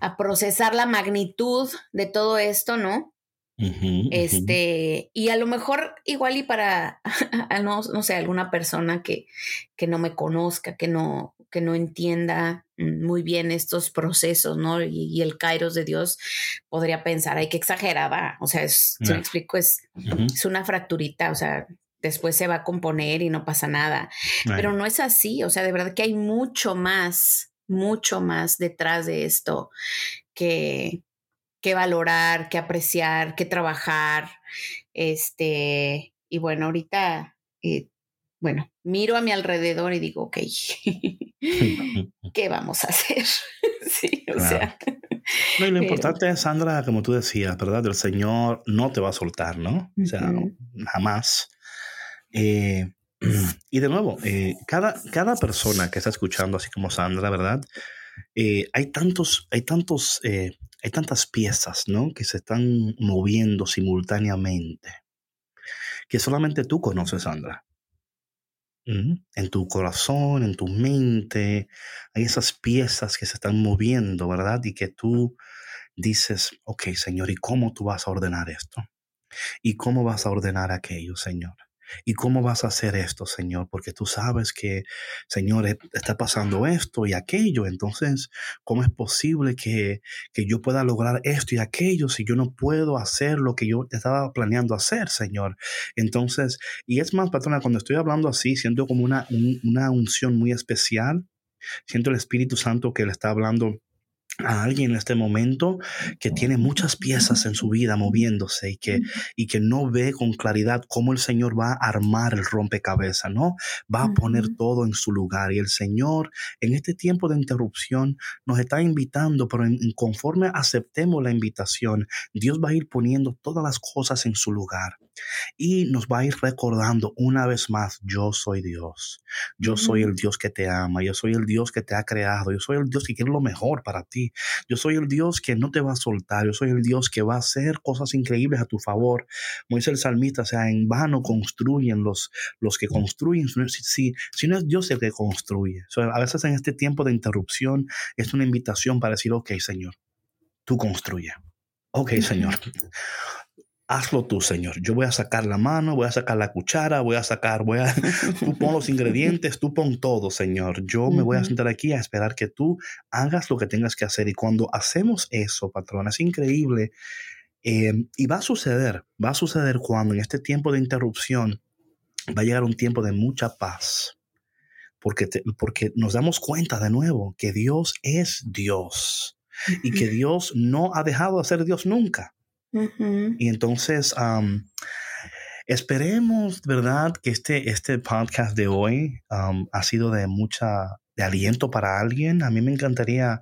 a procesar la magnitud de todo esto, ¿no? Este, y a lo mejor igual y para, no, no sé, alguna persona que, que no me conozca, que no, que no entienda muy bien estos procesos, ¿no? Y, el kairos de Dios podría pensar, ay, qué exagerada, o sea, es, si me explico, es, es una fracturita, o sea, después se va a componer y no pasa nada, pero no es así, o sea, de verdad que hay mucho más, mucho más detrás de esto que, que valorar, que apreciar, que trabajar. Este, y bueno, ahorita, eh, bueno, miro a mi alrededor y digo, ok, ¿qué vamos a hacer? sí, o sea. No, y lo importante es, Sandra, como tú decías, ¿verdad? El Señor no te va a soltar, ¿no? O sea, jamás. Eh, y de nuevo, eh, cada, cada persona que está escuchando, así como Sandra, ¿verdad? hay tantos, hay tantos hay tantas piezas, ¿no? Que se están moviendo simultáneamente, que solamente tú conoces, Sandra. En tu corazón, en tu mente, hay esas piezas que se están moviendo, ¿verdad? Y que tú dices, ok, Señor, ¿y cómo tú vas a ordenar esto? ¿Y cómo vas a ordenar aquello, Señor? ¿Y cómo vas a hacer esto, Señor? Porque tú sabes que, Señor, e, está pasando esto y aquello. Entonces, ¿cómo es posible que, que yo pueda lograr esto y aquello si yo no puedo hacer lo que yo estaba planeando hacer, Señor? Entonces, y es más, patrona, cuando estoy hablando así, siento como una, una unción muy especial. Siento el Espíritu Santo que le está hablando a alguien en este momento que tiene muchas piezas en su vida moviéndose y que, y que no ve con claridad cómo el Señor va a armar el rompecabezas, ¿no? Va a poner todo en su lugar. Y el Señor en este tiempo de interrupción nos está invitando, pero en, conforme aceptemos la invitación, Dios va a ir poniendo todas las cosas en su lugar y nos va a ir recordando una vez más, yo soy Dios, yo soy el Dios que te ama, yo soy el Dios que te ha creado, yo soy el Dios que quiere lo mejor para ti. Yo soy el Dios que no te va a soltar. Yo soy el Dios que va a hacer cosas increíbles a tu favor. Como dice el salmista, o sea, en vano construyen los, los que construyen. Si, si, no es Dios el que construye. a veces en este tiempo de interrupción es una invitación para decir, ok, Señor, tú construye. Ok, Señor hazlo tú, Señor. Yo voy a sacar la mano, voy a sacar la cuchara, voy a sacar, voy a, tú pon los ingredientes, tú pon todo, Señor. Yo me voy a sentar aquí a esperar que tú hagas lo que tengas que hacer. Y cuando hacemos eso, patrón, es increíble. Em, y va a suceder, va a suceder cuando en este tiempo de interrupción va a llegar un tiempo de mucha paz. Porque, porque nos damos cuenta de nuevo que Dios es Dios y que Dios no ha dejado de ser Dios nunca. Y entonces, esperemos, ¿verdad?, que este, este podcast de hoy ha sido de mucha, de aliento para alguien. A mí me encantaría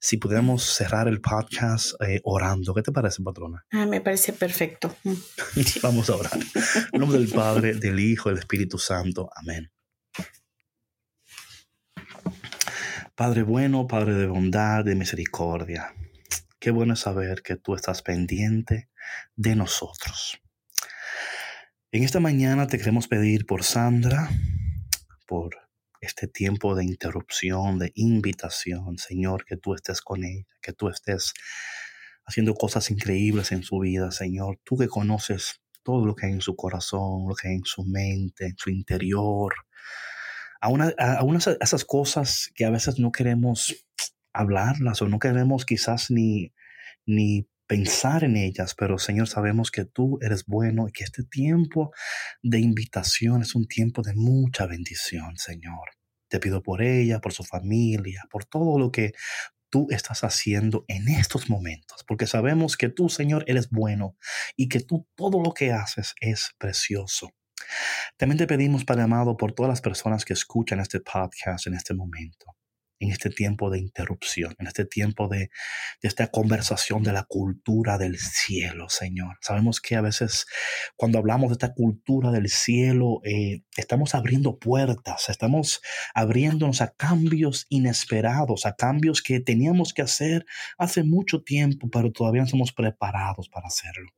si pudiéramos cerrar el podcast eh, orando. ¿Qué te parece, patrona? Ah, me parece perfecto. Mm. Vamos a orar. En nombre del Padre, del Hijo, del Espíritu Santo. Amén. Padre bueno, Padre de bondad, de misericordia. Qué bueno saber que tú estás pendiente de nosotros. En esta mañana te queremos pedir por Sandra, por este tiempo de interrupción, de invitación, Señor, que tú estés con ella, que tú estés haciendo cosas increíbles en su vida, Señor. Tú que conoces todo lo que hay en su corazón, lo que hay en su mente, en su interior. A, una, a, esas cosas que a veces no queremos hablarlas o no queremos quizás ni, ni pensar en ellas, pero Señor, sabemos que tú eres bueno y que este tiempo de invitación es un tiempo de mucha bendición, Señor. Te pido por ella, por su familia, por todo lo que tú estás haciendo en estos momentos, porque sabemos que tú, Señor, eres bueno y que tú todo lo que haces es precioso. También te pedimos, Padre amado, por todas las personas que escuchan este podcast en este momento en este tiempo de interrupción, en este tiempo de, esta conversación de la cultura del cielo, Señor. Sabemos que a veces cuando hablamos de esta cultura del cielo, eh, estamos abriendo puertas, estamos abriéndonos a cambios inesperados, a cambios que teníamos que hacer hace mucho tiempo, pero todavía no estamos preparados para hacerlo.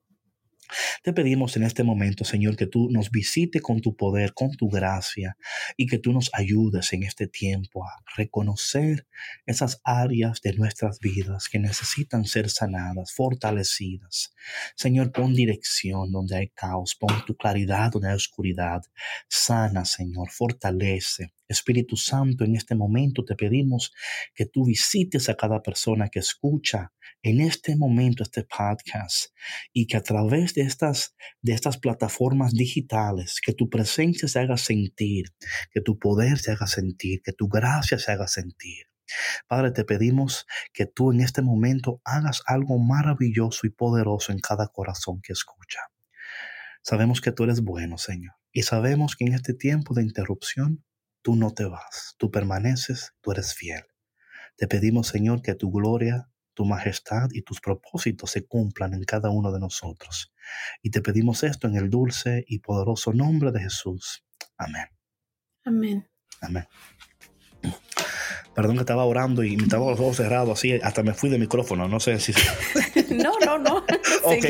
Te pedimos en este momento, Señor, que tú nos visite con tu poder, con tu gracia, y que tú nos ayudes en este tiempo a reconocer esas áreas de nuestras vidas que necesitan ser sanadas, fortalecidas. Señor, pon dirección donde hay caos, pon tu claridad donde hay oscuridad. Sana, Señor, fortalece, Espíritu Santo, en este momento te pedimos que tú visites a cada persona que escucha en este momento este podcast y que a través de estas, de estas plataformas digitales, que tu presencia se haga sentir, que tu poder se haga sentir, que tu gracia se haga sentir. Padre, te pedimos que tú en este momento hagas algo maravilloso y poderoso en cada corazón que escucha. Sabemos que tú eres bueno, Señor, y sabemos que en este tiempo de interrupción tú no te vas, tú permaneces, tú eres fiel. Te pedimos, Señor, que tu gloria, tu majestad y tus propósitos se cumplan en cada uno de nosotros. Y te pedimos esto en el dulce y poderoso nombre de Jesús. Amén. Amén. Amén. Perdón que estaba orando y me estaba los ojos cerrados así, hasta me fui de micrófono, no sé si... no, no, no. ok,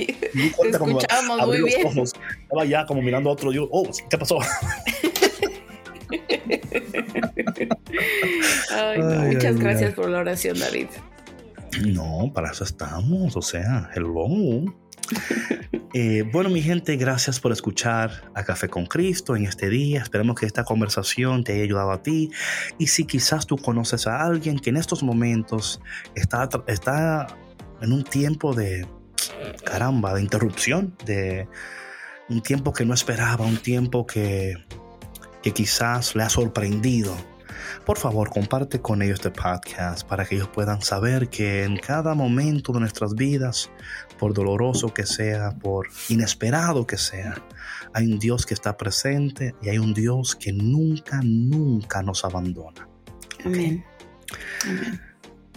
escuchamos muy bien. Estaba ya como mirando a otro, yo, oh, ¿qué pasó? muchas gracias por la oración, David. No, para eso estamos, o sea, hello. Eh, bueno, mi gente, gracias por escuchar a Café con Cristo en este día. Esperemos que esta conversación te haya ayudado a ti. Y si quizás tú conoces a alguien que en estos momentos está, está en un tiempo de, caramba, de interrupción, de un tiempo que no esperaba, un tiempo que que quizás le ha sorprendido, por favor comparte con ellos este podcast para que ellos puedan saber que en cada momento de nuestras vidas, por doloroso que sea, por inesperado que sea, hay un Dios que está presente y hay un Dios que nunca, nunca nos abandona. Amén.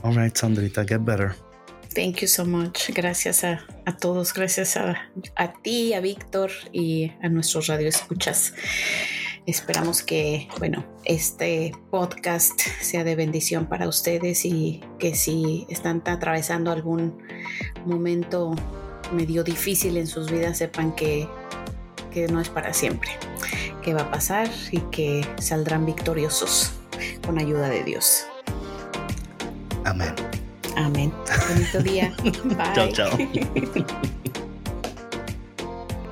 All right, Sandrita, get better. Thank you so much. Gracias a, todos, gracias a, a ti, a Víctor y a nuestros radioescuchas. Esperamos que, bueno, este podcast sea de bendición para ustedes y que si están atravesando algún momento medio difícil en sus vidas, sepan que, que no es para siempre, que va a pasar y que saldrán victoriosos con ayuda de Dios. Amén. Amén. Bonito día. Bye. Chao, chao.